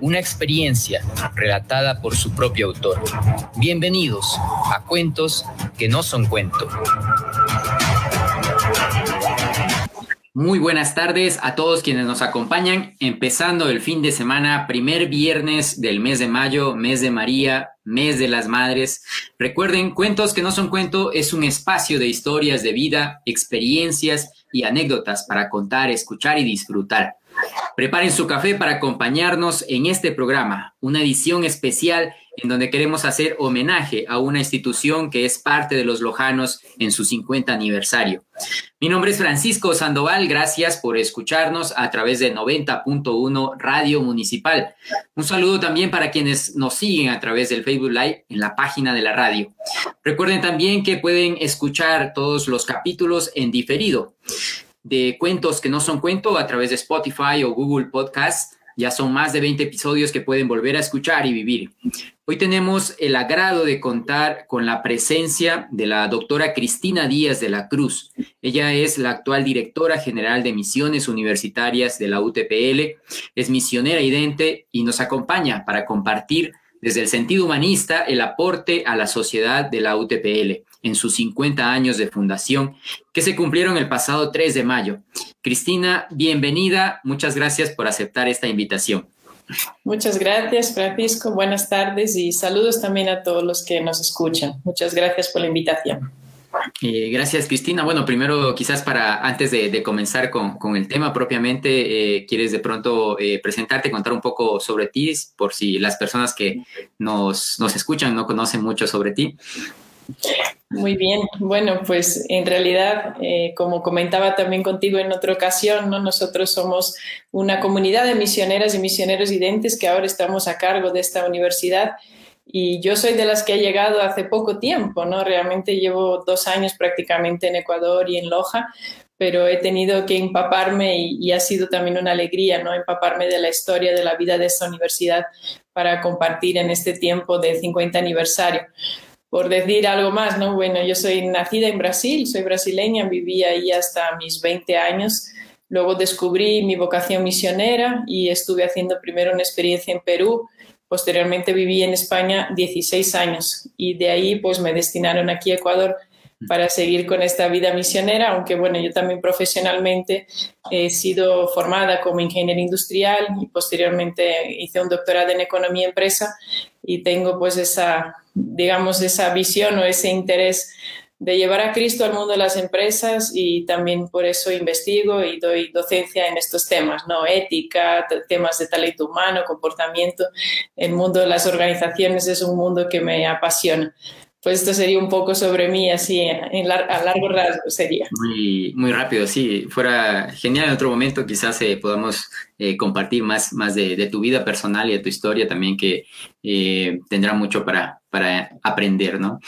una experiencia relatada por su propio autor. Bienvenidos a Cuentos que no son cuento. Muy buenas tardes a todos quienes nos acompañan, empezando el fin de semana, primer viernes del mes de mayo, mes de María, mes de las madres. Recuerden, Cuentos que no son cuento es un espacio de historias de vida, experiencias y anécdotas para contar, escuchar y disfrutar. Preparen su café para acompañarnos en este programa, una edición especial en donde queremos hacer homenaje a una institución que es parte de los Lojanos en su 50 aniversario. Mi nombre es Francisco Sandoval, gracias por escucharnos a través de 90.1 Radio Municipal. Un saludo también para quienes nos siguen a través del Facebook Live en la página de la radio. Recuerden también que pueden escuchar todos los capítulos en diferido de cuentos que no son cuento a través de Spotify o Google Podcast. Ya son más de 20 episodios que pueden volver a escuchar y vivir. Hoy tenemos el agrado de contar con la presencia de la doctora Cristina Díaz de la Cruz. Ella es la actual directora general de misiones universitarias de la UTPL, es misionera idente y nos acompaña para compartir desde el sentido humanista el aporte a la sociedad de la UTPL en sus 50 años de fundación, que se cumplieron el pasado 3 de mayo. Cristina, bienvenida. Muchas gracias por aceptar esta invitación. Muchas gracias, Francisco. Buenas tardes y saludos también a todos los que nos escuchan. Muchas gracias por la invitación. Eh, gracias, Cristina. Bueno, primero, quizás para antes de, comenzar con, el tema propiamente, eh, ¿quieres de pronto eh, presentarte, contar un poco sobre ti, por si las personas que nos, nos escuchan no conocen mucho sobre ti? Muy bien, bueno, pues en realidad, eh, como comentaba también contigo en otra ocasión, ¿no? nosotros somos una comunidad de misioneras y misioneros identes que ahora estamos a cargo de esta universidad y yo soy de las que ha llegado hace poco tiempo, ¿no? Realmente llevo dos años prácticamente en Ecuador y en Loja, pero he tenido que empaparme y, y, ha sido también una alegría, ¿no? Empaparme de la historia de la vida de esta universidad para compartir en este tiempo del 50 aniversario por decir algo más, ¿no? Bueno, yo soy nacida en Brasil, soy brasileña, viví ahí hasta mis 20 años. Luego descubrí mi vocación misionera y estuve haciendo primero una experiencia en Perú. Posteriormente viví en España 16 años y de ahí pues me destinaron aquí a Ecuador para seguir con esta vida misionera, aunque bueno, yo también profesionalmente he sido formada como ingeniera industrial y posteriormente hice un doctorado en economía empresa y tengo pues esa digamos, esa visión o ese interés de llevar a Cristo al mundo de las empresas y también por eso investigo y doy docencia en estos temas, ¿no? Ética, temas de talento humano, comportamiento. El mundo de las organizaciones es un mundo que me apasiona. Pues esto sería un poco sobre mí, así en a largo rasgo sería. Muy, muy rápido, sí. Fuera genial en otro momento, quizás eh, podamos eh, compartir más, más de, tu vida personal y de tu historia también, que eh, tendrá mucho para, para aprender, ¿no?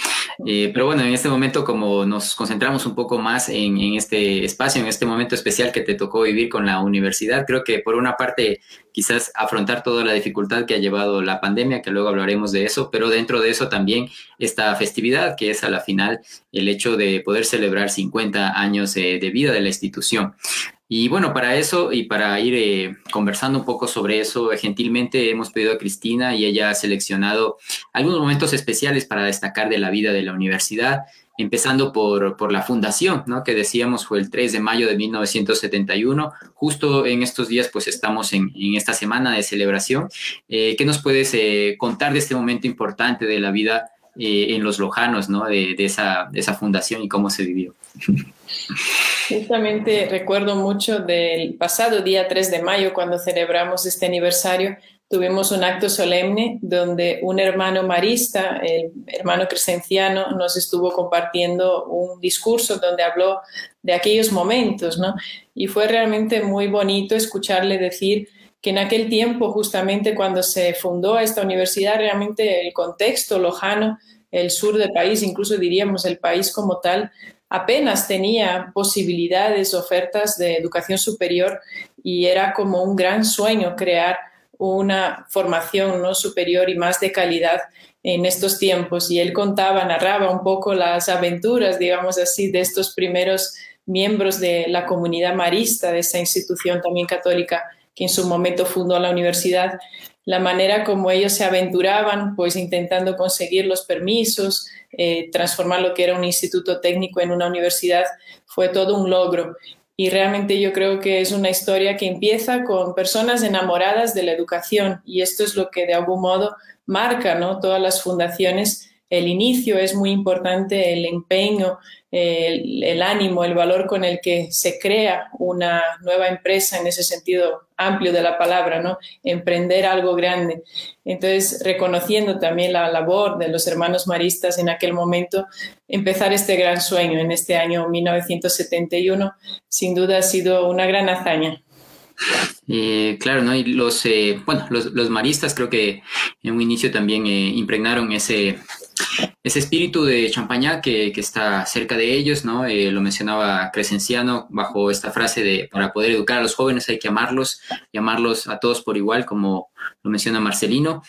Eh, pero bueno, en este momento, como nos concentramos un poco más en, este espacio, en este momento especial que te tocó vivir con la universidad, creo que por una parte, quizás afrontar toda la dificultad que ha llevado la pandemia, que luego hablaremos de eso, pero dentro de eso también esta festividad, que es a la final el hecho de poder celebrar 50 años de vida de la institución. Y bueno, para eso y para ir eh, conversando un poco sobre eso, gentilmente hemos pedido a Cristina y ella ha seleccionado algunos momentos especiales para destacar de la vida de la universidad, empezando por, por la fundación, ¿no? que decíamos fue el 3 de mayo de 1971. Justo en estos días, pues estamos en, en esta semana de celebración. Eh, ¿Qué nos puedes eh, contar de este momento importante de la vida en los Lojanos, ¿no? de, de, esa, de esa fundación y cómo se vivió? Justamente recuerdo mucho del pasado día 3 de mayo, cuando celebramos este aniversario, tuvimos un acto solemne donde un hermano marista, el hermano crescenciano, nos estuvo compartiendo un discurso donde habló de aquellos momentos, ¿no? Y fue realmente muy bonito escucharle decir que en aquel tiempo, justamente cuando se fundó esta universidad, realmente el contexto lojano, el sur del país, incluso diríamos el país como tal, apenas tenía posibilidades, ofertas de educación superior y era como un gran sueño crear una formación ¿no? superior y más de calidad en estos tiempos. Y él contaba, narraba un poco las aventuras, digamos así, de estos primeros miembros de la comunidad marista, de esa institución también católica que en su momento fundó la universidad, la manera como ellos se aventuraban, pues intentando conseguir los permisos, eh, transformar lo que era un instituto técnico en una universidad, fue todo un logro. Y realmente yo creo que es una historia que empieza con personas enamoradas de la educación y esto es lo que de algún modo marca ¿no? todas las fundaciones. El inicio es muy importante, el empeño, el, ánimo, el valor con el que se crea una nueva empresa en ese sentido amplio de la palabra, ¿no? Emprender algo grande. Entonces, reconociendo también la labor de los hermanos maristas en aquel momento, empezar este gran sueño en este año 1971, sin duda ha sido una gran hazaña. Eh, claro, ¿no? Y los, eh, bueno, los, maristas creo que en un inicio también eh, impregnaron ese, ese espíritu de champaña que, está cerca de ellos, ¿no? Eh, lo mencionaba Crescenciano bajo esta frase de para poder educar a los jóvenes hay que amarlos, y amarlos a todos por igual, como lo menciona Marcelino.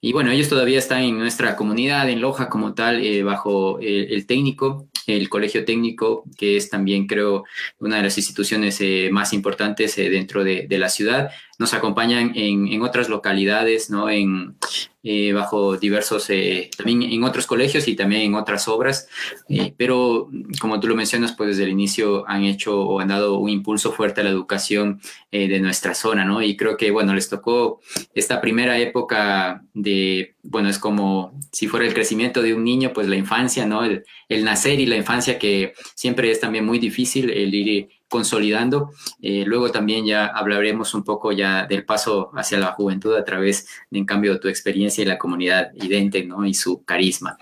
Y bueno, ellos todavía están en nuestra comunidad, en Loja como tal, eh, bajo el, técnico, el colegio técnico, que es también, creo, una de las instituciones eh, más importantes dentro de, de, la ciudad. Nos acompañan en, en otras localidades, ¿no? En, eh, bajo diversos, eh, también en otros colegios y también en otras obras, eh, pero como tú lo mencionas, pues desde el inicio han hecho o han dado un impulso fuerte a la educación de nuestra zona, ¿no? Y creo que, bueno, les tocó esta primera época de, bueno, es como si fuera el crecimiento de un niño, pues la infancia, ¿no? El, el nacer y la infancia que siempre es también muy difícil, el ir consolidando. Eh, luego también ya hablaremos un poco ya del paso hacia la juventud a través, de, en cambio, tu experiencia y la comunidad idente, ¿no? Y su carisma.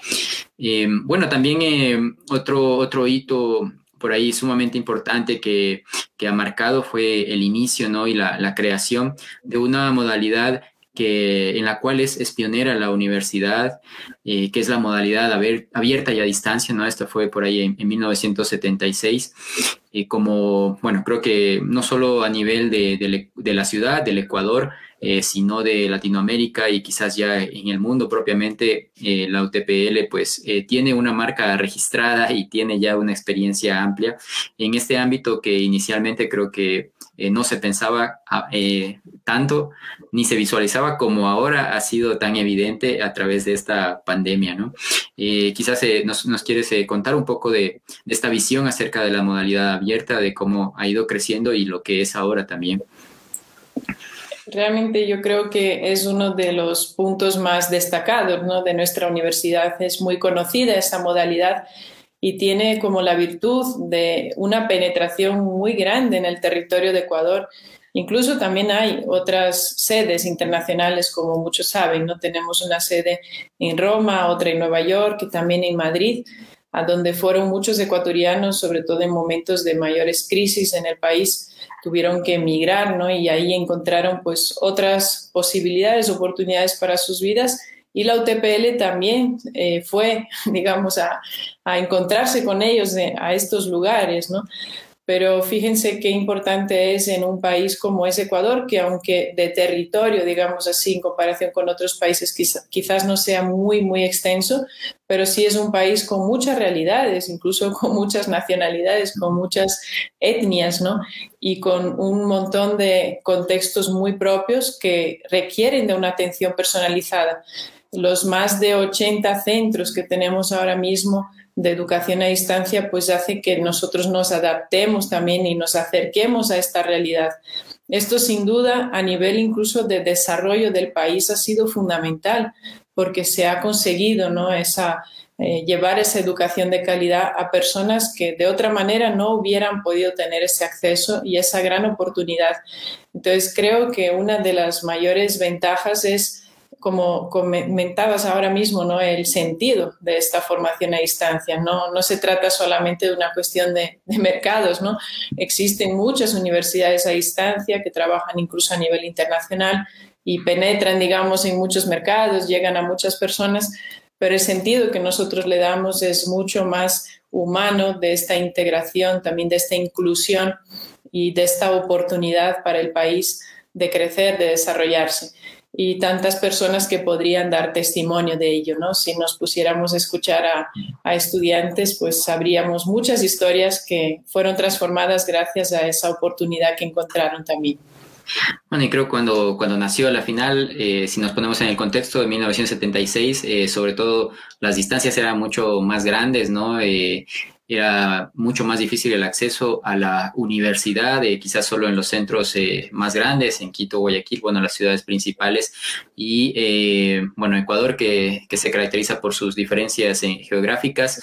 Eh, bueno, también eh, otro, otro hito por ahí sumamente importante que, que, ha marcado fue el inicio ¿no? y la, la creación de una modalidad que, en la cual es, es pionera la universidad, eh, que es la modalidad abierta y a distancia, ¿no? Esto fue por ahí en, 1976, y como, bueno, creo que no solo a nivel de, de, la ciudad, del Ecuador, eh, sino de Latinoamérica y quizás ya en el mundo propiamente, eh, la UTPL pues tiene una marca registrada y tiene ya una experiencia amplia en este ámbito que inicialmente creo que no se pensaba ah, tanto ni se visualizaba como ahora ha sido tan evidente a través de esta pandemia, ¿no? Eh, quizás eh, nos, quieres eh, contar un poco de, esta visión acerca de la modalidad abierta, de cómo ha ido creciendo y lo que es ahora también. Realmente yo creo que es uno de los puntos más destacados ¿no? de nuestra universidad. Es muy conocida esa modalidad y tiene como la virtud de una penetración muy grande en el territorio de Ecuador Incluso también hay otras sedes internacionales, como muchos saben, ¿no? Tenemos una sede en Roma, otra en Nueva York y también en Madrid, a donde fueron muchos ecuatorianos, sobre todo en momentos de mayores crisis en el país, tuvieron que emigrar, ¿no? Y ahí encontraron pues otras posibilidades, oportunidades para sus vidas y la UTPL también eh, fue, digamos, a, a, encontrarse con ellos a estos lugares, ¿no? Pero fíjense qué importante es en un país como es Ecuador, que aunque de territorio, digamos así, en comparación con otros países, quizás no sea muy, muy extenso, pero sí es un país con muchas realidades, incluso con muchas nacionalidades, con muchas etnias, ¿no? Y con un montón de contextos muy propios que requieren de una atención personalizada. Los más de 80 centros que tenemos ahora mismo de educación a distancia, pues hace que nosotros nos adaptemos también y nos acerquemos a esta realidad. Esto sin duda a nivel incluso de desarrollo del país ha sido fundamental porque se ha conseguido ¿no? esa, eh, llevar esa educación de calidad a personas que de otra manera no hubieran podido tener ese acceso y esa gran oportunidad. Entonces creo que una de las mayores ventajas es como comentabas ahora mismo, ¿no? el sentido de esta formación a distancia. No, no se trata solamente de una cuestión de, de, mercados. ¿no? Existen muchas universidades a distancia que trabajan incluso a nivel internacional y penetran, digamos, en muchos mercados, llegan a muchas personas, pero el sentido que nosotros le damos es mucho más humano de esta integración, también de esta inclusión y de esta oportunidad para el país de crecer, de desarrollarse y tantas personas que podrían dar testimonio de ello, ¿no? Si nos pusiéramos a escuchar a, a, estudiantes, pues sabríamos muchas historias que fueron transformadas gracias a esa oportunidad que encontraron también. Bueno, y creo cuando, cuando nació la final, eh, si nos ponemos en el contexto de 1976, eh, sobre todo las distancias eran mucho más grandes, ¿no? Eh, era mucho más difícil el acceso a la universidad, eh, quizás solo en los centros eh, más grandes, en Quito, Guayaquil, bueno, las ciudades principales, y eh, bueno, Ecuador, que, que, se caracteriza por sus diferencias geográficas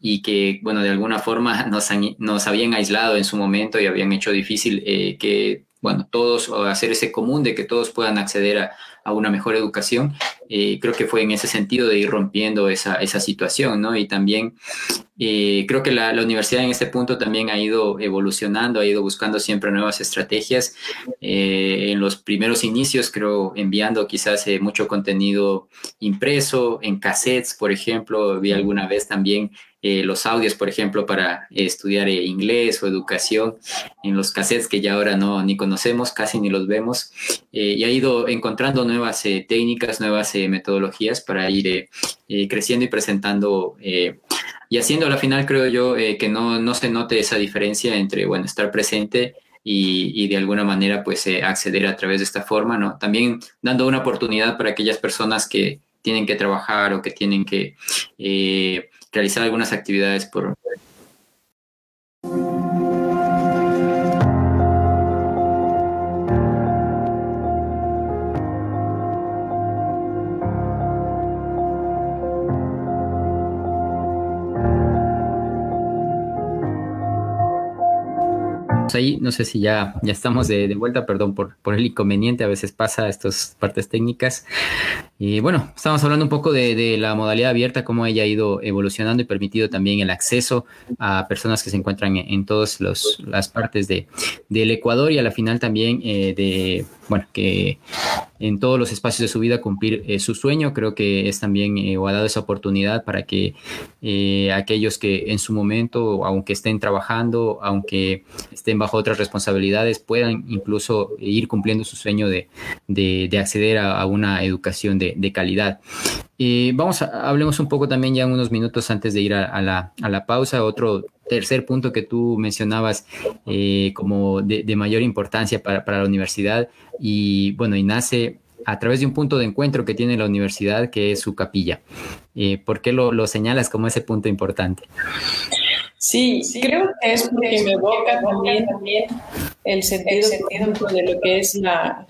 y que, bueno, de alguna forma nos, nos habían aislado en su momento y habían hecho difícil que bueno, todos, hacer ese común de que todos puedan acceder a, una mejor educación. Eh, creo que fue en ese sentido de ir rompiendo esa, esa situación, ¿no? Y también eh, creo que la, universidad en este punto también ha ido evolucionando, ha ido buscando siempre nuevas estrategias. Eh, en los primeros inicios, creo, enviando quizás mucho contenido impreso, en cassettes, por ejemplo, vi alguna vez también eh, los audios, por ejemplo, para eh, estudiar eh, inglés o educación en los cassettes que ya ahora no ni conocemos, casi ni los vemos, y ha ido encontrando nuevas técnicas, nuevas metodologías para ir creciendo y presentando y haciendo al final, creo yo, que no, no se note esa diferencia entre, bueno, estar presente y, y, de alguna manera pues eh, acceder a través de esta forma, ¿no? También dando una oportunidad para aquellas personas que tienen que trabajar o que tienen que eh, realizar algunas actividades por, ahí. No sé si ya, ya estamos de, de vuelta, perdón por, por, el inconveniente, a veces pasa estas partes técnicas. Y bueno, estamos hablando un poco de, de, la modalidad abierta, cómo ella ha ido evolucionando y permitido también el acceso a personas que se encuentran en, en todas las partes de, del Ecuador y a la final también eh, de, bueno, que en todos los espacios de su vida cumplir eh, su sueño. Creo que es también eh, o ha dado esa oportunidad para que aquellos que en su momento, aunque estén trabajando, aunque estén bajo otras responsabilidades, puedan incluso ir cumpliendo su sueño de, de, de acceder a, a, una educación de, de calidad. vamos a, hablemos un poco también ya unos minutos antes de ir a, a, la, a la pausa. Otro tercer punto que tú mencionabas eh, como de, de, mayor importancia para, para la universidad y bueno, y nace a través de un punto de encuentro que tiene la universidad, que es su capilla. Eh, ¿Por qué lo, lo, señalas como ese punto importante? Sí, sí creo que es porque me evoca también, también el sentido, el sentido de lo que es la,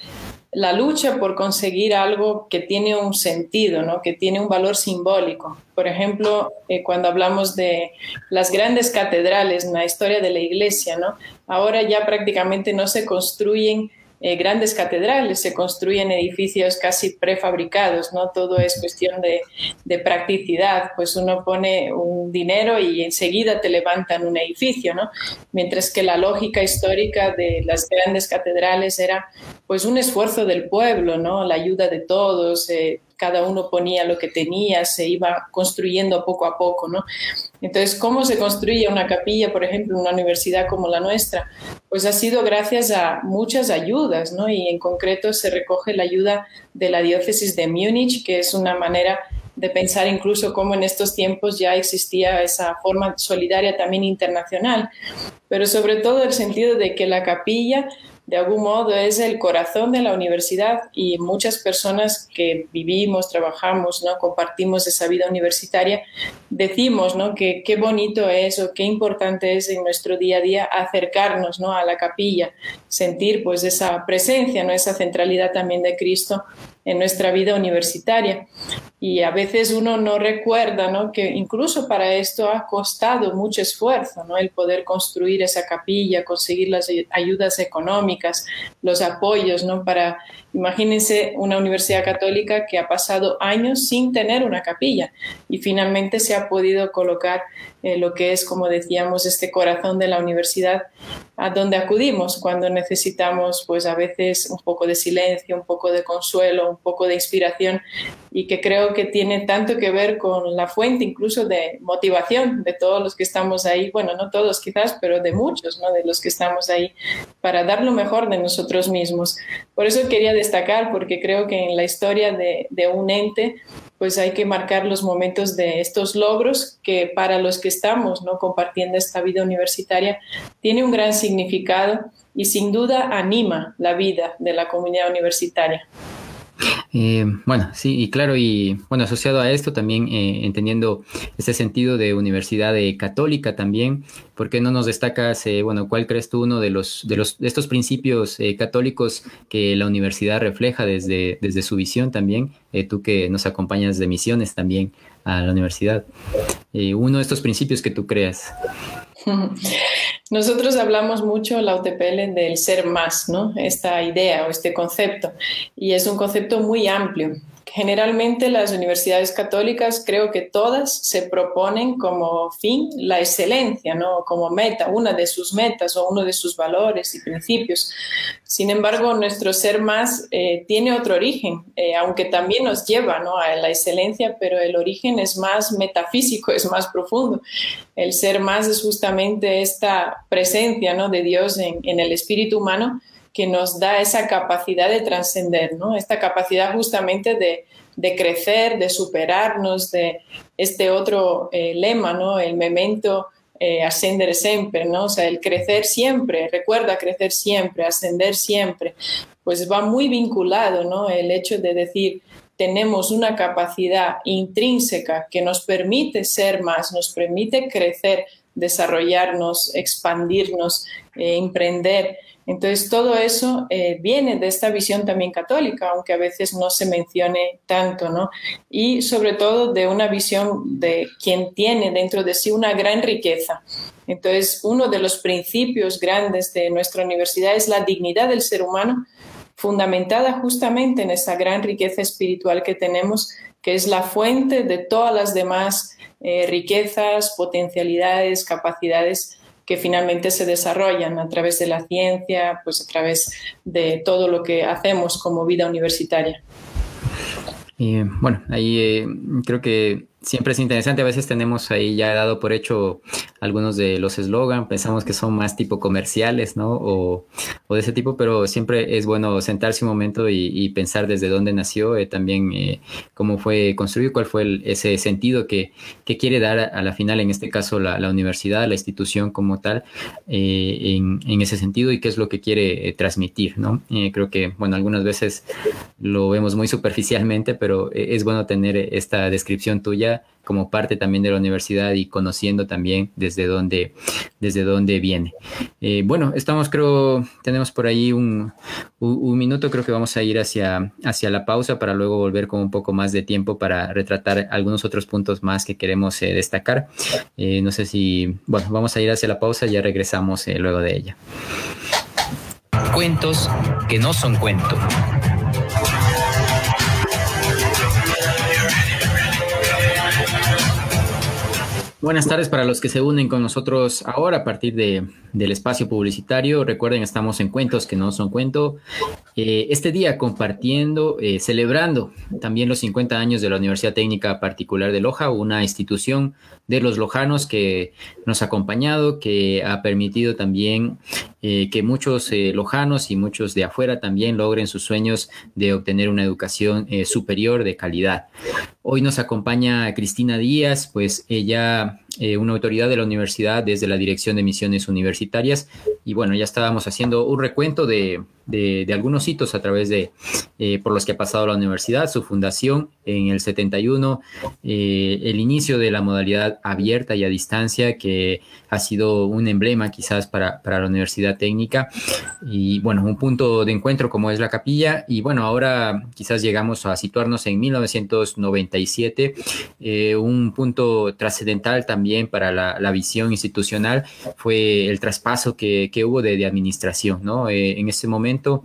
la lucha por conseguir algo que tiene un sentido, ¿no? que tiene un valor simbólico. Por ejemplo, eh, cuando hablamos de las grandes catedrales en la historia de la iglesia, ¿no? ahora ya prácticamente no se construyen eh, grandes catedrales, se construyen edificios casi prefabricados, ¿no? Todo es cuestión de, practicidad, pues uno pone un dinero y enseguida te levantan un edificio, ¿no? Mientras que la lógica histórica de las grandes catedrales era pues un esfuerzo del pueblo, ¿no? La ayuda de todos, eh, cada uno ponía lo que tenía, se iba construyendo poco a poco, ¿no? Entonces, ¿cómo se construye una capilla, por ejemplo, en una universidad como la nuestra? Pues ha sido gracias a muchas ayudas, ¿no? Y en concreto se recoge la ayuda de la diócesis de Múnich, que es una manera de pensar incluso cómo en estos tiempos ya existía esa forma solidaria también internacional, pero sobre todo el sentido de que la capilla de algún modo es el corazón de la universidad y muchas personas que vivimos, trabajamos, ¿no? compartimos esa vida universitaria, decimos ¿no? que qué bonito es o qué importante es en nuestro día a día acercarnos ¿no? a la capilla, sentir pues esa presencia, ¿no? esa centralidad también de Cristo en nuestra vida universitaria. Y a veces uno no recuerda ¿no? que incluso para esto ha costado mucho esfuerzo, ¿no? el poder construir esa capilla, conseguir las ayudas económicas, los apoyos ¿no? para Imagínense una universidad católica que ha pasado años sin tener una capilla y finalmente se ha podido colocar eh, lo que es, como decíamos, este corazón de la universidad a donde acudimos cuando necesitamos, pues a veces un poco de silencio, un poco de consuelo, un poco de inspiración y que creo que tiene tanto que ver con la fuente incluso de motivación de todos los que estamos ahí, bueno, no todos quizás, pero de muchos, ¿no? De los que estamos ahí para dar lo mejor de nosotros mismos. Por eso quería destacar, porque creo que en la historia de, de un ente pues hay que marcar los momentos de estos logros que para los que estamos ¿no? compartiendo esta vida universitaria tiene un gran significado y sin duda anima la vida de la comunidad universitaria. Eh, bueno, sí, y claro, y bueno, asociado a esto también eh, entendiendo este sentido de universidad católica también, ¿por qué no nos destacas, eh, bueno, cuál crees tú uno de los de los de estos principios católicos que la universidad refleja desde, desde su visión también, tú que nos acompañas de misiones también a la universidad, uno de estos principios que tú creas. Nosotros hablamos mucho la UTPL del ser más, ¿no? Esta idea o este concepto. Y es un concepto muy amplio. Generalmente las universidades católicas creo que todas se proponen como fin la excelencia, ¿no? como meta, una de sus metas o uno de sus valores y principios. Sin embargo, nuestro ser más eh, tiene otro origen, eh, aunque también nos lleva ¿no? a la excelencia, pero el origen es más metafísico, es más profundo. El ser más es justamente esta presencia ¿no? de Dios en, en el espíritu humano que nos da esa capacidad de trascender, ¿no? Esta capacidad justamente de, crecer, de superarnos, de este otro eh, lema, ¿no? El memento eh, ascender siempre, ¿no? O sea, el crecer siempre, recuerda crecer siempre, ascender siempre, pues va muy vinculado, ¿no? El hecho de decir, tenemos una capacidad intrínseca que nos permite ser más, nos permite crecer, desarrollarnos, expandirnos, eh, emprender. Entonces, todo eso eh, viene de esta visión también católica, aunque a veces no se mencione tanto, ¿no? Y sobre todo de una visión de quien tiene dentro de sí una gran riqueza. Entonces, uno de los principios grandes de nuestra universidad es la dignidad del ser humano, fundamentada justamente en esa gran riqueza espiritual que tenemos, que es la fuente de todas las demás eh, riquezas, potencialidades, capacidades que finalmente se desarrollan a través de la ciencia, pues a través de todo lo que hacemos como vida universitaria. Bueno, ahí eh, creo que siempre es interesante. A veces tenemos ahí ya dado por hecho algunos de los eslogan, pensamos que son más tipo comerciales, ¿no? O, de ese tipo, pero siempre es bueno sentarse un momento y, pensar desde dónde nació, eh, también eh, cómo fue construido, cuál fue ese sentido que, quiere dar a, la final, en este caso la, universidad, la institución como tal, eh, en, ese sentido y qué es lo que quiere transmitir, ¿no? creo que, bueno, algunas veces lo vemos muy superficialmente, pero es bueno tener esta descripción tuya como parte también de la universidad y conociendo también desde dónde, desde dónde viene. Eh, bueno, estamos, creo, tenemos por ahí un, minuto, creo que vamos a ir hacia, hacia la pausa para luego volver con un poco más de tiempo para retratar algunos otros puntos más que queremos eh, destacar. Eh, no sé si, bueno, vamos a ir hacia la pausa, ya regresamos luego de ella. Cuentos que no son cuentos. Buenas tardes para los que se unen con nosotros ahora a partir de, del espacio publicitario. Recuerden, estamos en Cuentos que no son cuento. Eh, este día compartiendo, eh, celebrando también los 50 años de la Universidad Técnica Particular de Loja, una institución de los lojanos que nos ha acompañado, que ha permitido también eh, que muchos lojanos y muchos de afuera también logren sus sueños de obtener una educación superior de calidad. Hoy nos acompaña Cristina Díaz, pues ella eh, una autoridad de la universidad desde la Dirección de Misiones Universitarias. Y bueno, ya estábamos haciendo un recuento de, de, algunos hitos a través de eh, por los que ha pasado la universidad, su fundación en el 71, eh, el inicio de la modalidad abierta y a distancia, que ha sido un emblema quizás para, para la universidad técnica, y bueno, un punto de encuentro como es la capilla, y bueno, ahora quizás llegamos a situarnos en 1997, eh, un punto trascendental también para la, visión institucional fue el traspaso que, hubo de, administración, ¿no? en ese momento,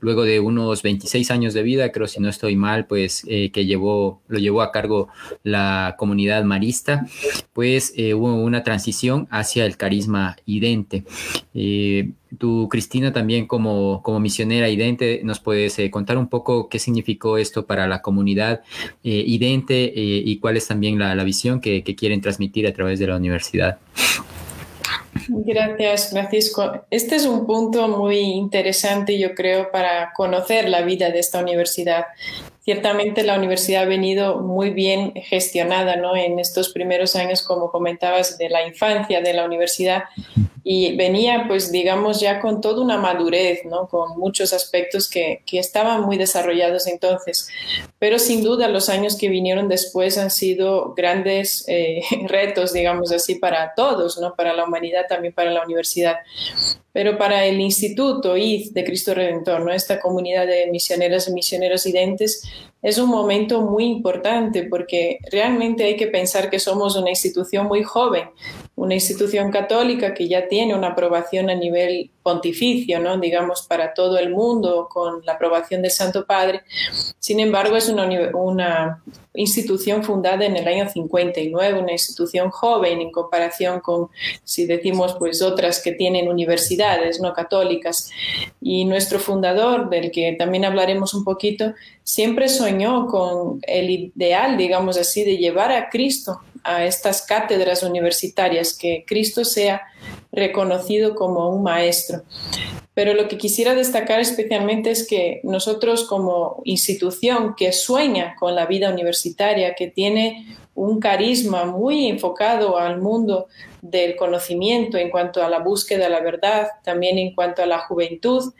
luego de unos 26 años de vida, creo si no estoy mal, pues eh, que llevó, lo llevó a cargo la comunidad marista, pues eh, hubo una transición hacia el carisma idente. Eh, tú, Cristina, también como, como misionera idente, nos puedes contar un poco qué significó esto para la comunidad idente y cuál es también la, la visión que, que quieren transmitir a través de la universidad. Gracias, Francisco. Este es un punto muy interesante, yo creo, para conocer la vida de esta universidad. Ciertamente la universidad ha venido muy bien gestionada ¿no? en estos primeros años, como comentabas, de la infancia de la universidad y venía, pues, digamos, ya con toda una madurez, ¿no? Con muchos aspectos que, que, estaban muy desarrollados entonces. Pero sin duda los años que vinieron después han sido grandes eh, retos, digamos así, para todos, ¿no? Para la humanidad, también para la universidad. Pero para el Instituto IZ de Cristo Redentor, ¿no? esta comunidad de misioneras y misioneros identes, es un momento muy importante porque realmente hay que pensar que somos una institución muy joven, una institución católica que ya tiene una aprobación a nivel pontificio, ¿no? digamos, para todo el mundo, con la aprobación del Santo Padre. Sin embargo, es una, institución fundada en el año 59, una institución joven en comparación con, si decimos, pues otras que tienen universidades no católicas. Y nuestro fundador, del que también hablaremos un poquito, siempre soñó con el ideal, digamos así, de llevar a Cristo a estas cátedras universitarias, que Cristo sea reconocido como un maestro. Pero lo que quisiera destacar especialmente es que nosotros como institución que sueña con la vida universitaria, que tiene un carisma muy enfocado al mundo del conocimiento en cuanto a la búsqueda de la verdad, también en cuanto a la juventud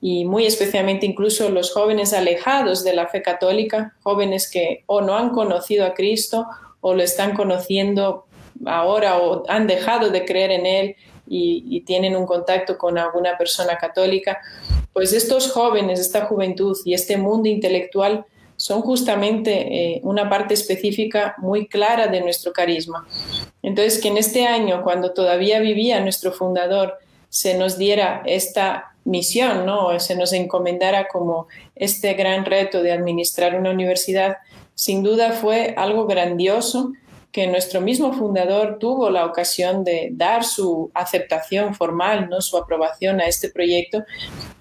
y muy especialmente incluso los jóvenes alejados de la fe católica, jóvenes que o no han conocido a Cristo o lo están conociendo ahora o han dejado de creer en Él y, tienen un contacto con alguna persona católica, pues estos jóvenes, esta juventud y este mundo intelectual son justamente eh, una parte específica muy clara de nuestro carisma. Entonces, que en este año, cuando todavía vivía nuestro fundador, se nos diera esta misión, ¿no? se nos encomendara como este gran reto de administrar una universidad, sin duda fue algo grandioso que nuestro mismo fundador tuvo la ocasión de dar su aceptación formal, ¿no? su aprobación a este proyecto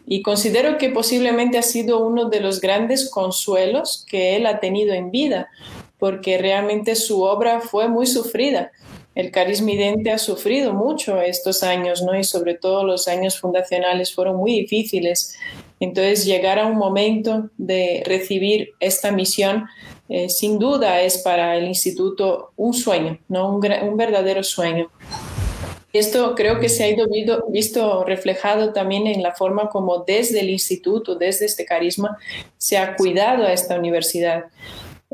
y considero que posiblemente ha sido uno de los grandes consuelos que él ha tenido en vida, porque realmente su obra fue muy sufrida. El carisma idente ha sufrido mucho estos años, ¿no? Y sobre todo los años fundacionales fueron muy difíciles. Entonces, llegar a un momento de recibir esta misión eh, sin duda es para el instituto un sueño, ¿no? un, verdadero sueño. Esto creo que se ha ido visto reflejado también en la forma como desde el instituto, desde este carisma, se ha cuidado a esta universidad.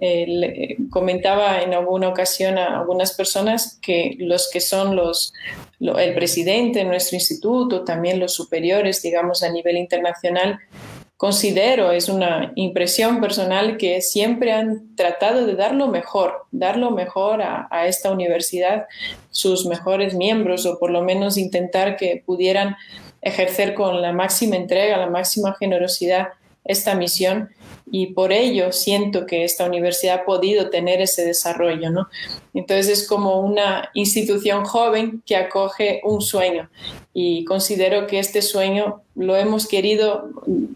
Eh, comentaba en alguna ocasión a algunas personas que los que son los, el presidente de nuestro instituto, también los superiores, digamos, a nivel internacional, considero, es una impresión personal, que siempre han tratado de dar lo mejor, dar lo mejor a, esta universidad, sus mejores miembros, o por lo menos intentar que pudieran ejercer con la máxima entrega, la máxima generosidad esta misión y por ello siento que esta universidad ha podido tener ese desarrollo, ¿no? Entonces es como una institución joven que acoge un sueño y considero que este sueño lo hemos querido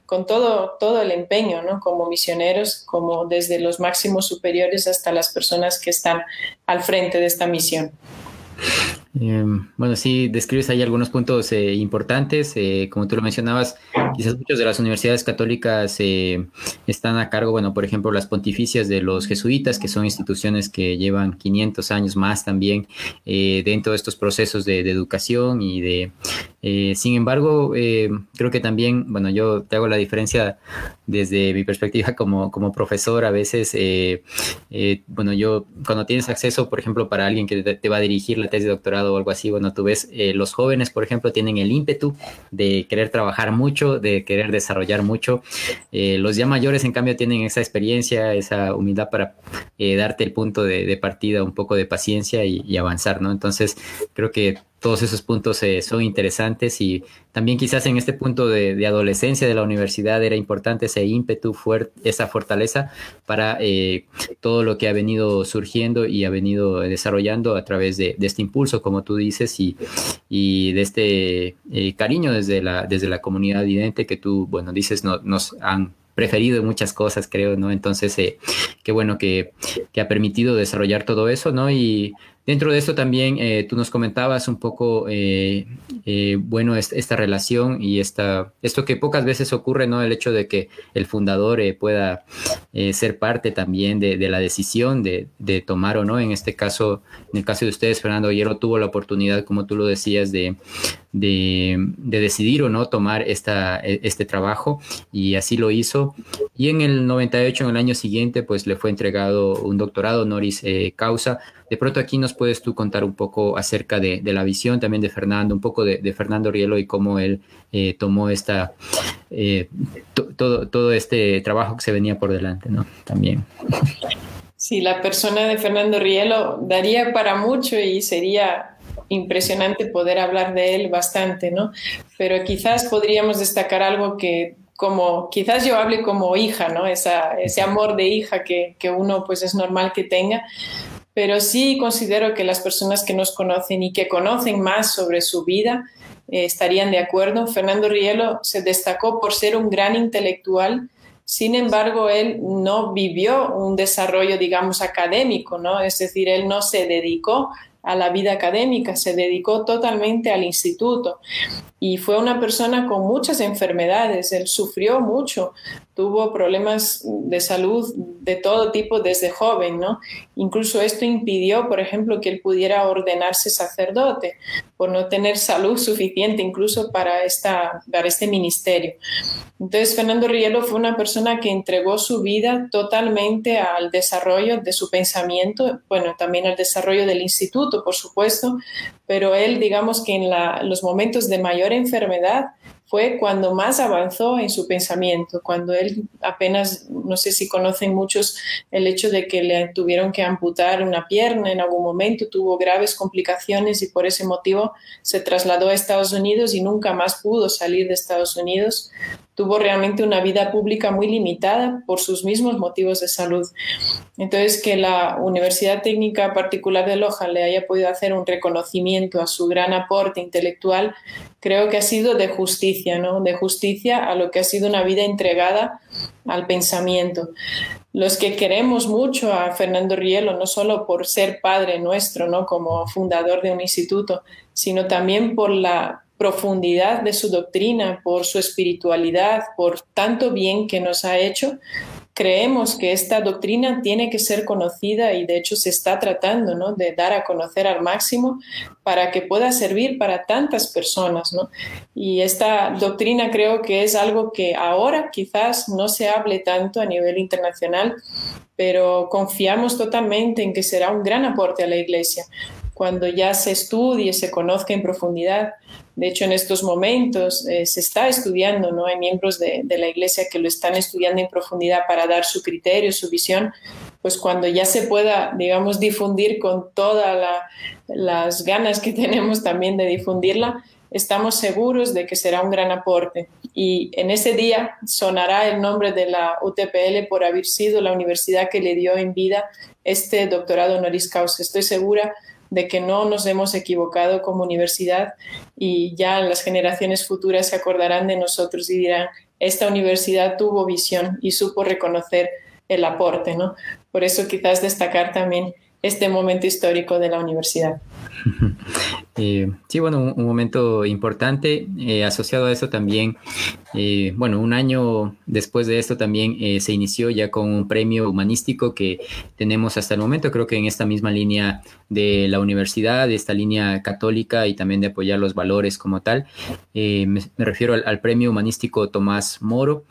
con todo, todo el empeño, ¿no? Como misioneros, como desde los máximos superiores hasta las personas que están al frente de esta misión. Em, bueno, sí, describes ahí algunos puntos eh, importantes. Eh, como tú lo mencionabas, quizás muchas de las universidades católicas eh, están a cargo, bueno, por ejemplo, las pontificias de los jesuitas, que son instituciones que llevan 500 años más también dentro de estos procesos de, educación y de... sin embargo, creo que también, bueno, yo te hago la diferencia desde mi perspectiva como, como profesor. A veces, bueno, yo cuando tienes acceso, por ejemplo, para alguien que te va a dirigir la tesis de doctorado, o algo así, bueno, tú ves, eh, los jóvenes, por ejemplo, tienen el ímpetu de querer trabajar mucho, de querer desarrollar mucho. Eh, los ya mayores, en cambio, tienen esa experiencia, esa humildad para eh, darte el punto de, partida, un poco de paciencia y, y avanzar, ¿no? Entonces, creo que todos esos puntos eh, son interesantes y también quizás en este punto de, adolescencia de la universidad era importante ese ímpetu, esa fortaleza para eh, todo lo que ha venido surgiendo y ha venido desarrollando a través de, este impulso, como tú dices, y, y de este eh, cariño desde la, desde la comunidad vidente que tú, bueno, dices, no, nos han preferido muchas cosas, creo, ¿no? Entonces, qué bueno que, que, ha permitido desarrollar todo eso, ¿no? Y Dentro de esto también eh, tú nos comentabas un poco, eh, eh, bueno, esta relación y esta, esto que pocas veces ocurre, ¿no? El hecho de que el fundador pueda ser parte también de, la decisión de, tomar o no. En este caso, en el caso de ustedes, Fernando Hierro tuvo la oportunidad, como tú lo decías, de, de, decidir o no tomar esta, e, este trabajo y así lo hizo. Y en el 98, en el año siguiente, pues le fue entregado un doctorado honoris causa de pronto aquí nos puedes tú contar un poco acerca de, la visión también de Fernando, un poco de, Fernando Rielo y cómo él eh, tomó esta, eh, todo, todo este trabajo que se venía por delante, ¿no? También. Sí, la persona de Fernando Rielo daría para mucho y sería impresionante poder hablar de él bastante, ¿no? Pero quizás podríamos destacar algo que como quizás yo hable como hija, ¿no? Esa, ese amor de hija que, que, uno pues es normal que tenga, pero sí considero que las personas que nos conocen y que conocen más sobre su vida eh, estarían de acuerdo. Fernando Rielo se destacó por ser un gran intelectual, sin embargo, él no vivió un desarrollo, digamos, académico, ¿no? Es decir, él no se dedicó a la vida académica, se dedicó totalmente al instituto y fue una persona con muchas enfermedades, él sufrió mucho, tuvo problemas de salud de todo tipo desde joven, ¿no? Incluso esto impidió, por ejemplo, que él pudiera ordenarse sacerdote por no tener salud suficiente incluso para, esta, para este ministerio. Entonces, Fernando Rielo fue una persona que entregó su vida totalmente al desarrollo de su pensamiento, bueno, también al desarrollo del instituto, por supuesto, pero él, digamos que en los momentos de mayor enfermedad fue cuando más avanzó en su pensamiento, cuando él apenas, no sé si conocen muchos el hecho de que le tuvieron que amputar una pierna en algún momento, tuvo graves complicaciones y por ese motivo se trasladó a Estados Unidos y nunca más pudo salir de Estados Unidos tuvo realmente una vida pública muy limitada por sus mismos motivos de salud. Entonces, que la Universidad Técnica Particular de Loja le haya podido hacer un reconocimiento a su gran aporte intelectual, creo que ha sido de justicia, ¿no? De justicia a lo que ha sido una vida entregada al pensamiento. Los que queremos mucho a Fernando Rielo, no solo por ser padre nuestro, ¿no? Como fundador de un instituto, sino también por la profundidad de su doctrina, por su espiritualidad, por tanto bien que nos ha hecho, creemos que esta doctrina tiene que ser conocida y de hecho se está tratando ¿no? de dar a conocer al máximo para que pueda servir para tantas personas. ¿no? Y esta doctrina creo que es algo que ahora quizás no se hable tanto a nivel internacional, pero confiamos totalmente en que será un gran aporte a la Iglesia cuando ya se estudie, se conozca en profundidad. De hecho, en estos momentos eh, se está estudiando, ¿no? Hay miembros de, la Iglesia que lo están estudiando en profundidad para dar su criterio, su visión. Pues cuando ya se pueda, digamos, difundir con todas las ganas que tenemos también de difundirla, estamos seguros de que será un gran aporte. Y en ese día sonará el nombre de la UTPL por haber sido la universidad que le dio en vida este doctorado honoris causa. Estoy segura de que no nos hemos equivocado como universidad y ya las generaciones futuras se acordarán de nosotros y dirán, esta universidad tuvo visión y supo reconocer el aporte, ¿no? Por eso quizás destacar también este momento histórico de la universidad. Eh, sí, bueno, un, momento importante. Eh, asociado a eso también, eh, bueno, un año después de esto también se inició ya con un premio humanístico que tenemos hasta el momento, creo que en esta misma línea de la universidad, de esta línea católica y también de apoyar los valores como tal. Me, refiero al, premio humanístico Tomás Moro,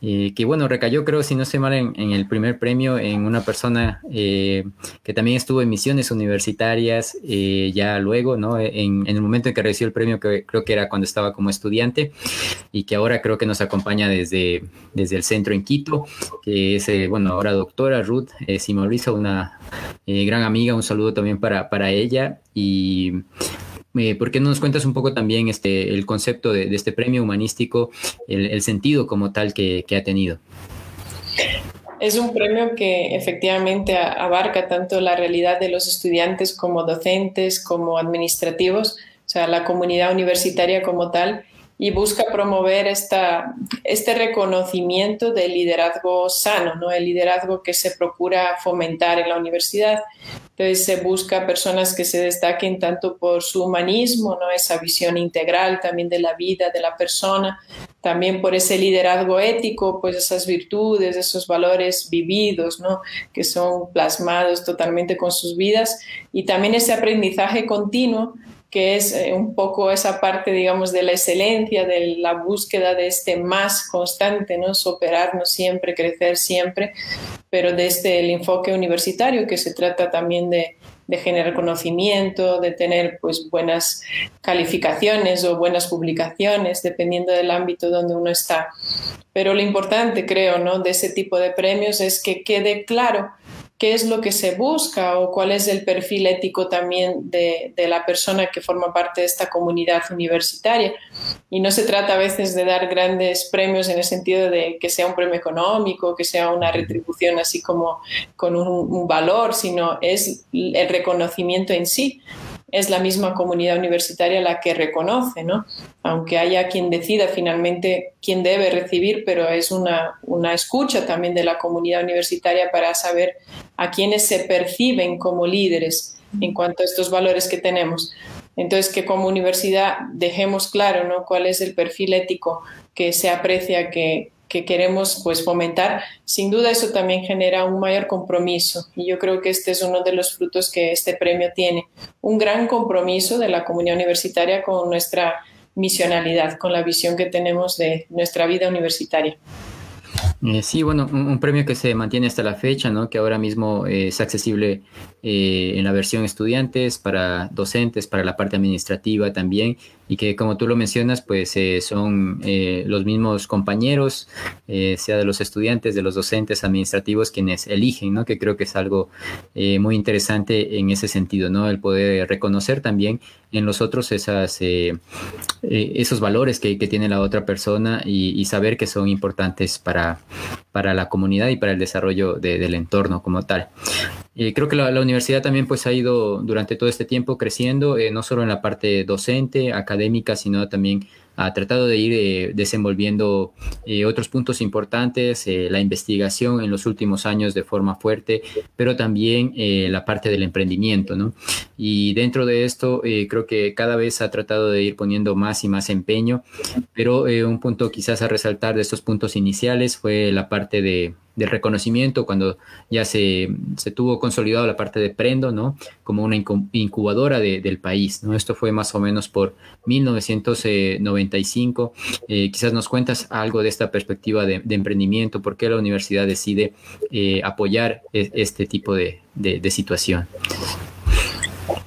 que bueno, recayó creo, si no sé mal, en, en el primer premio en una persona que también estuvo en misiones universitarias ya luego, ¿no? En, el momento en que recibió el premio, que creo que era cuando estaba como estudiante, y que ahora creo que nos acompaña desde, desde el centro en Quito, que es, eh, bueno, ahora doctora Ruth eh, Simoriza, una eh, gran amiga, un saludo también para, para ella. Y ¿Por qué no nos cuentas un poco también este, el concepto de, este premio humanístico, el, sentido como tal que, que, ha tenido? Es un premio que efectivamente abarca tanto la realidad de los estudiantes como docentes, como administrativos, o sea, la comunidad universitaria como tal, y busca promover esta, este reconocimiento del liderazgo sano, ¿no? el liderazgo que se procura fomentar en la universidad. Entonces se busca personas que se destaquen tanto por su humanismo, ¿no? esa visión integral también de la vida, de la persona, también por ese liderazgo ético, pues esas virtudes, esos valores vividos, ¿no? que son plasmados totalmente con sus vidas, y también ese aprendizaje continuo que es eh, un poco esa parte, digamos, de la excelencia, de la búsqueda de este más constante, ¿no? Superarnos siempre, crecer siempre, pero desde el enfoque universitario, que se trata también de, de generar conocimiento, de tener pues buenas calificaciones o buenas publicaciones, dependiendo del ámbito donde uno está. Pero lo importante, creo, ¿no? de ese tipo de premios es que quede claro qué es lo que se busca o cuál es el perfil ético también de, la persona que forma parte de esta comunidad universitaria. Y no se trata a veces de dar grandes premios en el sentido de que sea un premio económico, que sea una retribución así como con un valor, sino es el reconocimiento en sí es la misma comunidad universitaria la que reconoce, ¿no? Aunque haya quien decida finalmente quién debe recibir, pero es una, una escucha también de la comunidad universitaria para saber a quienes se perciben como líderes en cuanto a estos valores que tenemos. Entonces, que como universidad dejemos claro ¿no? cuál es el perfil ético que se aprecia que, que queremos pues fomentar, sin duda eso también genera un mayor compromiso y yo creo que este es uno de los frutos que este premio tiene, un gran compromiso de la comunidad universitaria con nuestra misionalidad, con la visión que tenemos de nuestra vida universitaria. Eh, sí, bueno, un, premio que se mantiene hasta la fecha, ¿no? Que ahora mismo eh, es accesible eh, en la versión estudiantes, para docentes, para la parte administrativa también, y que como tú lo mencionas, pues son los mismos compañeros, sea de los estudiantes, de los docentes administrativos, quienes eligen, ¿no? Que creo que es algo muy interesante en ese sentido, ¿no? El poder reconocer también en los otros esas, esos valores que, tiene la otra persona y saber que son importantes para, para la comunidad y para el desarrollo del entorno como tal. Eh, creo que la, universidad también pues ha ido durante todo este tiempo creciendo, eh, no solo en la parte docente, académica, sino también ha tratado de ir eh, desenvolviendo otros puntos importantes, la investigación en los últimos años de forma fuerte, pero también la parte del emprendimiento, ¿no? Y dentro de esto creo que cada vez ha tratado de ir poniendo más y más empeño, pero un punto quizás a resaltar de estos puntos iniciales fue la parte de del reconocimiento, cuando ya se, se, tuvo consolidado la parte de Prendo, ¿no? Como una incubadora del país, ¿no? Esto fue más o menos por 1995. Eh, quizás nos cuentas algo de esta perspectiva de, emprendimiento, por qué la universidad decide eh, apoyar e, este tipo de, de situación.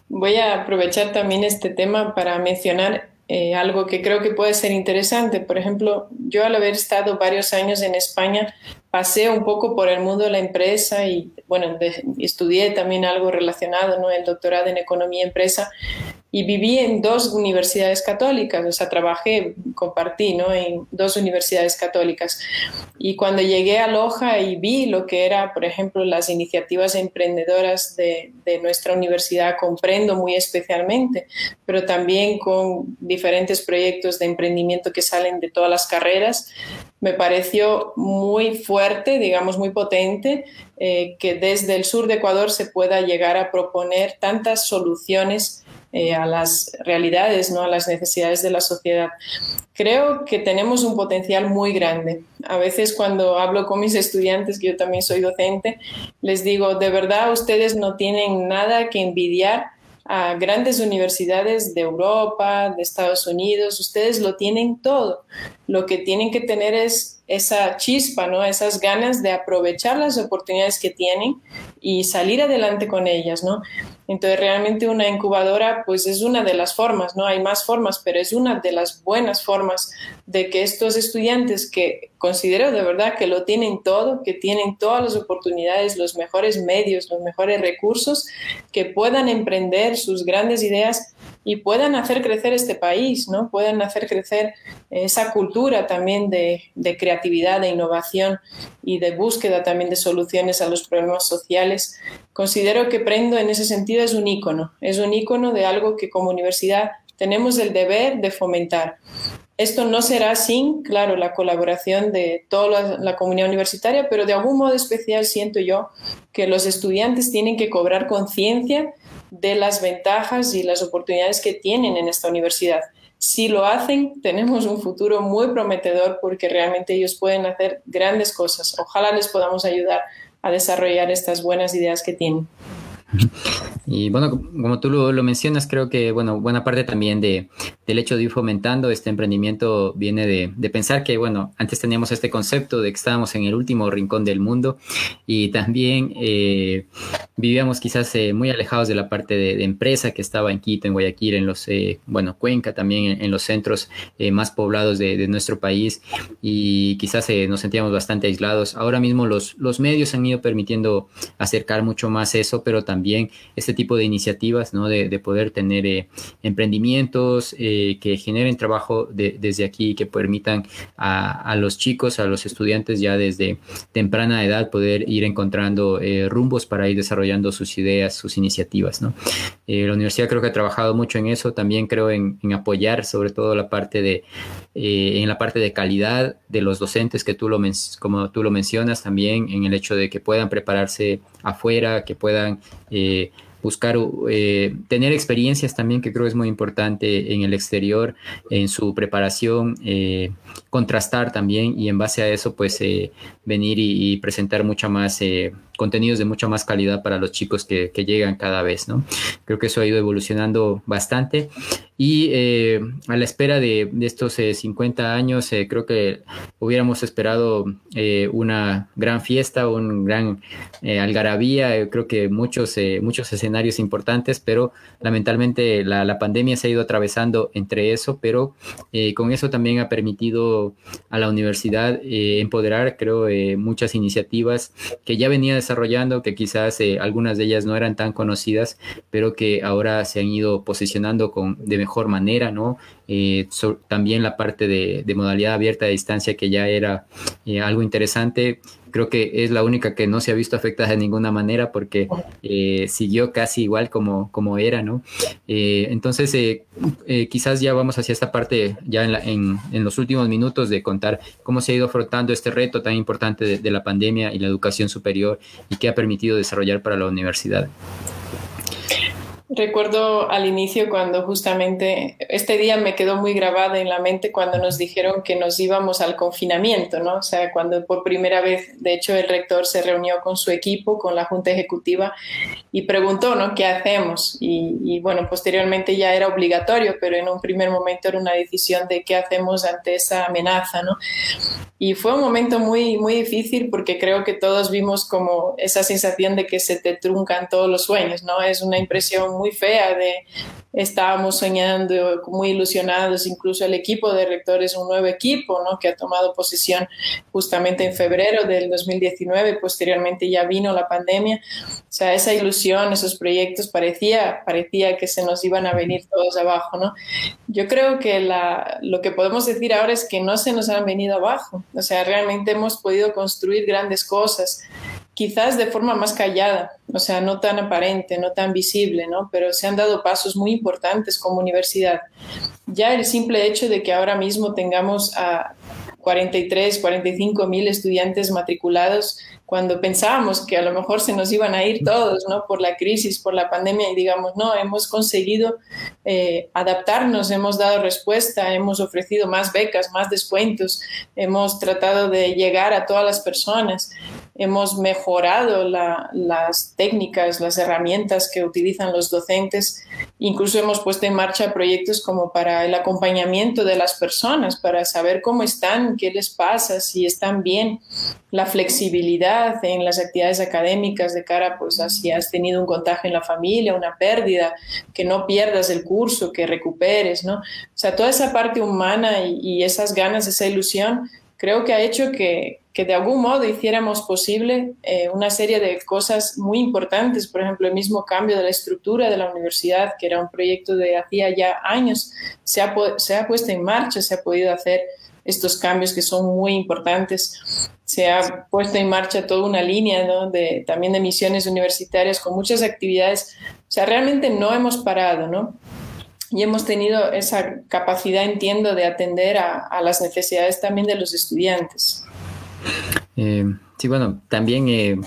Voy a aprovechar también este tema para mencionar eh, algo que creo que puede ser interesante. Por ejemplo, yo al haber estado varios años en España, pasé un poco por el mundo de la empresa y, bueno, estudié también algo relacionado, ¿no? El doctorado en economía empresa y viví en dos universidades católicas, o sea, trabajé, compartí, ¿no? En dos universidades católicas. Y cuando llegué a Loja y vi lo que era, por ejemplo, las iniciativas emprendedoras de, de nuestra universidad, comprendo muy especialmente, pero también con diferentes proyectos de emprendimiento que salen de todas las carreras, me pareció muy fuerte, digamos, muy potente, eh, que desde el sur de Ecuador se pueda llegar a proponer tantas soluciones eh, a las realidades, ¿no? a las necesidades de la sociedad. Creo que tenemos un potencial muy grande. A veces cuando hablo con mis estudiantes, que yo también soy docente, les digo, de verdad ustedes no tienen nada que envidiar a grandes universidades de Europa, de Estados Unidos, ustedes lo tienen todo. Lo que tienen que tener es esa chispa, ¿no? Esas ganas de aprovechar las oportunidades que tienen y salir adelante con ellas, ¿no? Entonces, realmente una incubadora, pues es una de las formas, ¿no? Hay más formas, pero es una de las buenas formas de que estos estudiantes que considero de verdad que lo tienen todo, que tienen todas las oportunidades, los mejores medios, los mejores recursos, que puedan emprender sus grandes ideas y puedan hacer crecer este país, ¿no? Puedan hacer crecer esa cultura también de, creatividad, de innovación y de búsqueda también de soluciones a los problemas sociales. Considero que Prendo en ese sentido es un ícono, es un ícono de algo que como universidad tenemos el deber de fomentar. Esto no será sin, claro, la colaboración de toda la, comunidad universitaria, pero de algún modo especial siento yo que los estudiantes tienen que cobrar conciencia de las ventajas y las oportunidades que tienen en esta universidad. Si lo hacen, tenemos un futuro muy prometedor porque realmente ellos pueden hacer grandes cosas. Ojalá les podamos ayudar a desarrollar estas buenas ideas que tienen. Y bueno, como tú lo, mencionas, creo que bueno, buena parte también de, del hecho de ir fomentando este emprendimiento viene de, pensar que, bueno, antes teníamos este concepto de que estábamos en el último rincón del mundo y también eh, vivíamos quizás eh, muy alejados de la parte de, empresa que estaba en Quito, en Guayaquil, en los, eh, bueno, Cuenca también, en, los centros más poblados de, nuestro país y quizás nos sentíamos bastante aislados. Ahora mismo los, los medios han ido permitiendo acercar mucho más eso, pero también este tipo de iniciativas, ¿no? De, poder tener eh, emprendimientos eh, que generen trabajo desde aquí, que permitan a, los chicos, a los estudiantes ya desde temprana edad poder ir encontrando eh, rumbos para ir desarrollando sus ideas, sus iniciativas, ¿no? la universidad creo que ha trabajado mucho en eso, también creo en, apoyar sobre todo la parte de, en la parte de calidad de los docentes que tú lo, como tú lo mencionas también, en el hecho de que puedan prepararse afuera, que puedan buscar eh, tener experiencias también que creo es muy importante en el exterior, en su preparación, eh, contrastar también y en base a eso pues eh, venir y, presentar mucha más contenidos de mucha más calidad para los chicos que, llegan cada vez, ¿no? Creo que eso ha ido evolucionando bastante y a la espera de, estos 50 años creo que hubiéramos esperado una gran fiesta, un gran algarabía, creo que muchos, muchos escenarios importantes, pero lamentablemente la, pandemia se ha ido atravesando entre eso, pero eh, con eso también ha permitido a la universidad eh, empoderar, creo, eh, muchas iniciativas que ya venía desarrollando, que quizás algunas de ellas no eran tan conocidas, pero que ahora se han ido posicionando con, de mejor manera, ¿no? también la parte de, de, modalidad abierta a distancia que ya era algo interesante creo que es la única que no se ha visto afectada de ninguna manera porque eh, siguió casi igual como, como era, ¿no? Eh, entonces, eh, quizás ya vamos hacia esta parte, ya en, en, los últimos minutos, de contar cómo se ha ido afrontando este reto tan importante de la pandemia y la educación superior y qué ha permitido desarrollar para la universidad. Recuerdo al inicio cuando justamente este día me quedó muy grabada en la mente cuando nos dijeron que nos íbamos al confinamiento, ¿no? O sea, cuando por primera vez, de hecho, el rector se reunió con su equipo, con la Junta Ejecutiva y preguntó, ¿no? ¿Qué hacemos? Y, y bueno, posteriormente ya era obligatorio, pero en un primer momento era una decisión de qué hacemos ante esa amenaza, ¿no? Y fue un momento muy, muy difícil porque creo que todos vimos como esa sensación de que se te truncan todos los sueños, ¿no? Es una impresión muy fea de estábamos soñando, muy ilusionados, incluso el equipo de rectores, un nuevo equipo, ¿no? Que ha tomado posesión justamente en febrero del 2019, posteriormente ya vino la pandemia. O sea, esa ilusión, esos proyectos, parecía, parecía que se nos iban a venir todos abajo, ¿no? Yo creo que la, lo que podemos decir ahora es que no se nos han venido abajo, o sea, realmente hemos podido construir grandes cosas, quizás de forma más callada, o sea, no tan aparente, no tan visible, ¿no? Pero se han dado pasos muy importantes como universidad. Ya el simple hecho de que ahora mismo tengamos a 43, 45 mil estudiantes matriculados cuando pensábamos que a lo mejor se nos iban a ir todos, ¿no? Por la crisis, por la pandemia, y digamos, no, hemos conseguido eh, adaptarnos, hemos dado respuesta, hemos ofrecido más becas, más descuentos, hemos tratado de llegar a todas las personas, hemos mejorado las técnicas, las herramientas que utilizan los docentes, incluso hemos puesto en marcha proyectos como para el acompañamiento de las personas, para saber cómo están, qué les pasa, si están bien, la flexibilidad en las actividades académicas de cara pues a si has tenido un contagio en la familia, una pérdida, que no pierdas el curso, que recuperes, ¿no? O sea, toda esa parte humana y, esas ganas, esa ilusión, creo que ha hecho que, que de algún modo hiciéramos posible eh, una serie de cosas muy importantes, por ejemplo, el mismo cambio de la estructura de la universidad, que era un proyecto de hacía ya años, se ha, se ha puesto en marcha, se ha podido hacer estos cambios que son muy importantes. Se ha puesto en marcha toda una línea de, también de misiones universitarias con muchas actividades. O sea, realmente no hemos parado, ¿no? Y hemos tenido esa capacidad, entiendo, de atender a, a las necesidades también de los estudiantes. Eh, sí, bueno, también eh,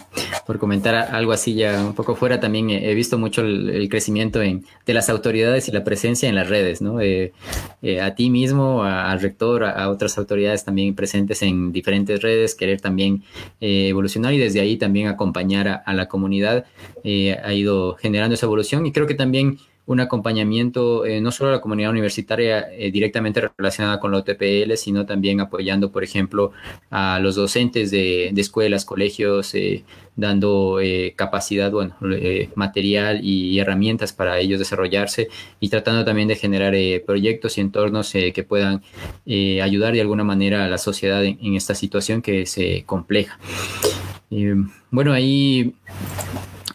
por comentar algo así ya un poco fuera, también he visto mucho el, crecimiento en, de las autoridades y la presencia en las redes, ¿no? Eh, a ti mismo, al rector, a, otras autoridades también presentes en diferentes redes, querer también evolucionar y desde ahí también acompañar a la comunidad ha ido generando esa evolución y creo que también un acompañamiento eh, no solo a la comunidad universitaria eh, directamente relacionada con la OTPL, sino también apoyando, por ejemplo, a los docentes de, escuelas, colegios, eh, dando capacidad, bueno, material y, herramientas para ellos desarrollarse y tratando también de generar proyectos y entornos que puedan ayudar de alguna manera a la sociedad en, en esta situación que es compleja. bueno, ahí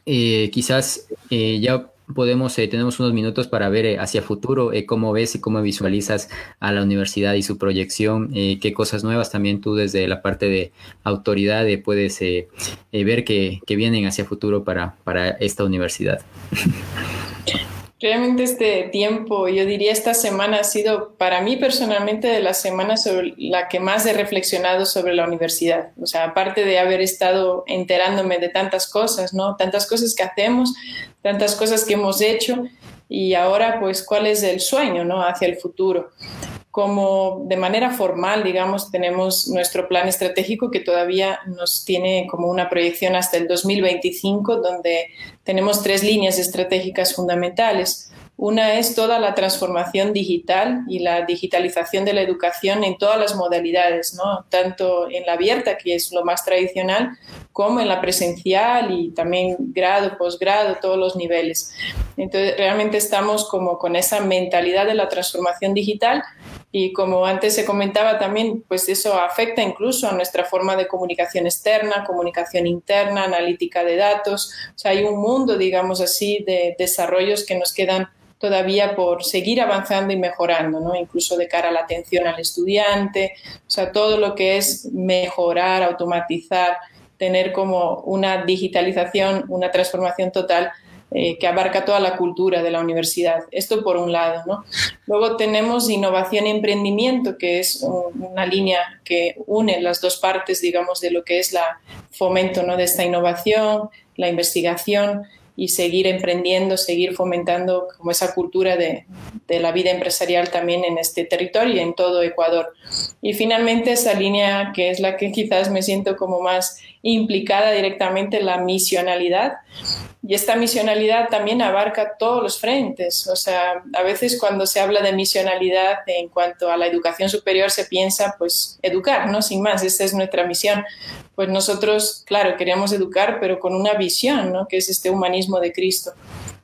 quizás ya podemos, eh, tenemos unos minutos para ver eh, hacia futuro eh, cómo ves y cómo visualizas a la universidad y su proyección, qué cosas nuevas también tú desde la parte de autoridad puedes ver que, que, vienen hacia futuro para, para esta universidad. Realmente este tiempo, yo diría esta semana ha sido para mí personalmente de las semanas sobre la que más he reflexionado sobre la universidad. O sea, aparte de haber estado enterándome de tantas cosas, ¿no? Tantas cosas que hacemos, tantas cosas que hemos hecho y ahora pues cuál es el sueño, ¿no? Hacia el futuro como de manera formal, digamos, tenemos nuestro plan estratégico que todavía nos tiene como una proyección hasta el 2025, donde tenemos tres líneas estratégicas fundamentales. Una es toda la transformación digital y la digitalización de la educación en todas las modalidades, ¿no? tanto en la abierta, que es lo más tradicional, como en la presencial y también grado, posgrado, todos los niveles. Entonces, realmente estamos como con esa mentalidad de la transformación digital y como antes se comentaba también, pues eso afecta incluso a nuestra forma de comunicación externa, comunicación interna, analítica de datos. O sea, hay un mundo, digamos así, de desarrollos que nos quedan todavía por seguir avanzando y mejorando, ¿no? incluso de cara a la atención al estudiante, o sea, todo lo que es mejorar, automatizar, tener como una digitalización, una transformación total eh, que abarca toda la cultura de la universidad. Esto por un lado. ¿no? Luego tenemos innovación y emprendimiento, que es una línea que une las dos partes, digamos, de lo que es la fomento ¿no? de esta innovación, la investigación y seguir emprendiendo, seguir fomentando como esa cultura de, de, la vida empresarial también en este territorio y en todo Ecuador. Y finalmente esa línea que es la que quizás me siento como más implicada directamente, la misionalidad, y esta misionalidad también abarca todos los frentes. O sea, a veces cuando se habla de misionalidad en cuanto a la educación superior se piensa, pues, educar, ¿no? Sin más, esta es nuestra misión. Pues nosotros, claro, queríamos educar, pero con una visión, ¿no? Que es este humanismo de Cristo.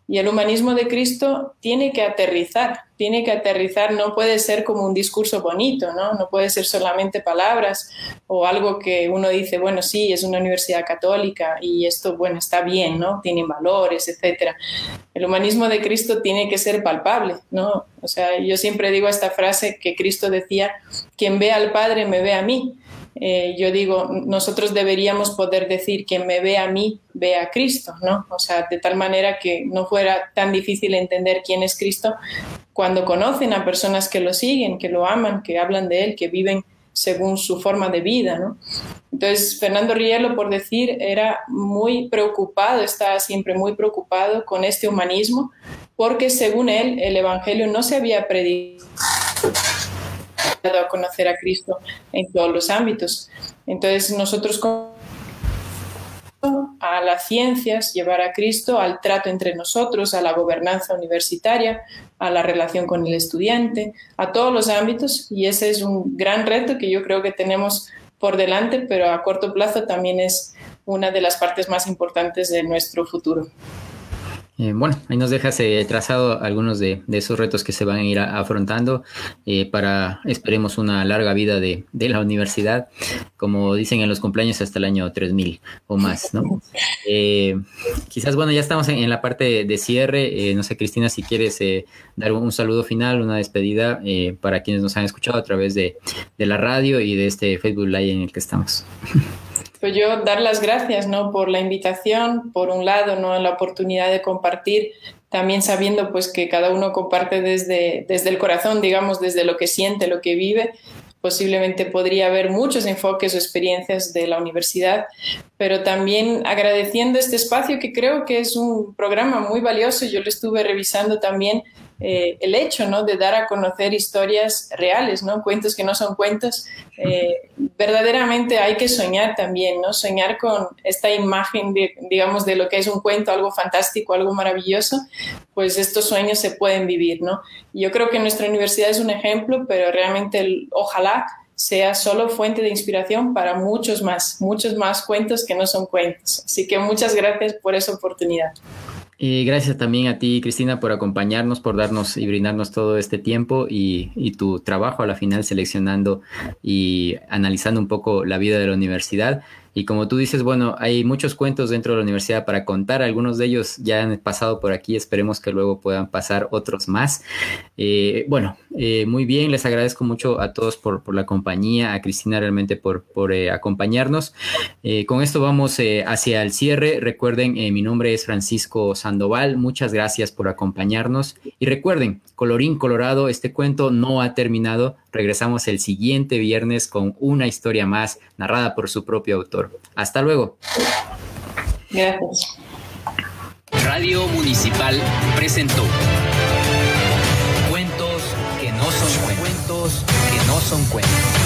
Y el humanismo de Cristo tiene que aterrizar, tiene que aterrizar, no puede ser como un discurso bonito, ¿no? No puede ser solamente palabras o algo que uno dice, bueno, sí, es una universidad católica y esto, bueno, está bien, ¿no? Tiene valores, etcétera. El humanismo de Cristo tiene que ser palpable, ¿no? O sea, yo siempre digo esta frase que Cristo decía, quien ve al Padre me ve a mí. Eh, yo digo, nosotros deberíamos poder decir, quien me ve a mí, ve a Cristo, ¿no? O sea, de tal manera que no fuera tan difícil entender quién es Cristo cuando conocen a personas que lo siguen, que lo aman, que hablan de Él, que viven según su forma de vida. ¿no? Entonces, Fernando Rielo, por decir, era muy preocupado, estaba siempre muy preocupado con este humanismo, porque según él, el Evangelio no se había predicado a conocer a Cristo en todos los ámbitos. Entonces, nosotros a las ciencias, llevar a Cristo al trato entre nosotros, a la gobernanza universitaria, a la relación con el estudiante, a todos los ámbitos y ese es un gran reto que yo creo que tenemos por delante, pero a corto plazo también es una de las partes más importantes de nuestro futuro. Eh, bueno, ahí nos dejas eh, trazado algunos de, esos retos que se van a ir afrontando eh, para, esperemos, una larga vida de, la universidad, como dicen en los cumpleaños hasta el año 3000 o más, ¿no? quizás, bueno, ya estamos en, la parte de, cierre. no sé, Cristina, si quieres dar un, saludo final, una despedida para quienes nos han escuchado a través de, de la radio y de este Facebook Live en el que estamos. Pues yo dar las gracias ¿no? por la invitación, por un lado, ¿no? la oportunidad de compartir, también sabiendo pues que cada uno comparte desde, desde el corazón, digamos, desde lo que siente, lo que vive. Posiblemente podría haber muchos enfoques o experiencias de la universidad, pero también agradeciendo este espacio que creo que es un programa muy valioso. Yo lo estuve revisando también eh, el hecho ¿no? de dar a conocer historias reales, ¿no? cuentos que no son cuentos. Eh, verdaderamente hay que soñar también, ¿no? soñar con esta imagen, de, digamos, de lo que es un cuento, algo fantástico, algo maravilloso, pues estos sueños se pueden vivir. ¿no? Yo creo que nuestra universidad es un ejemplo, pero realmente ojalá sea solo fuente de inspiración para muchos más, muchos más cuentos que no son cuentos. Así que muchas gracias por esa oportunidad. Y gracias también a ti, Cristina, por acompañarnos, por darnos y brindarnos todo este tiempo y, y, tu trabajo a la final seleccionando y analizando un poco la vida de la universidad. Y como tú dices, bueno, hay muchos cuentos dentro de la universidad para contar. Algunos de ellos ya han pasado por aquí. Esperemos que luego puedan pasar otros más. Eh, bueno, eh, muy bien. Les agradezco mucho a todos por, la compañía, a Cristina realmente por, por eh, acompañarnos. con esto vamos hacia el cierre. Recuerden, mi nombre es Francisco Sandoval. Muchas gracias por acompañarnos. Y recuerden, colorín colorado, este cuento no ha terminado. Regresamos el siguiente viernes con una historia más narrada por su propio autor. Hasta luego. Gracias. Radio Municipal presentó son cuentos.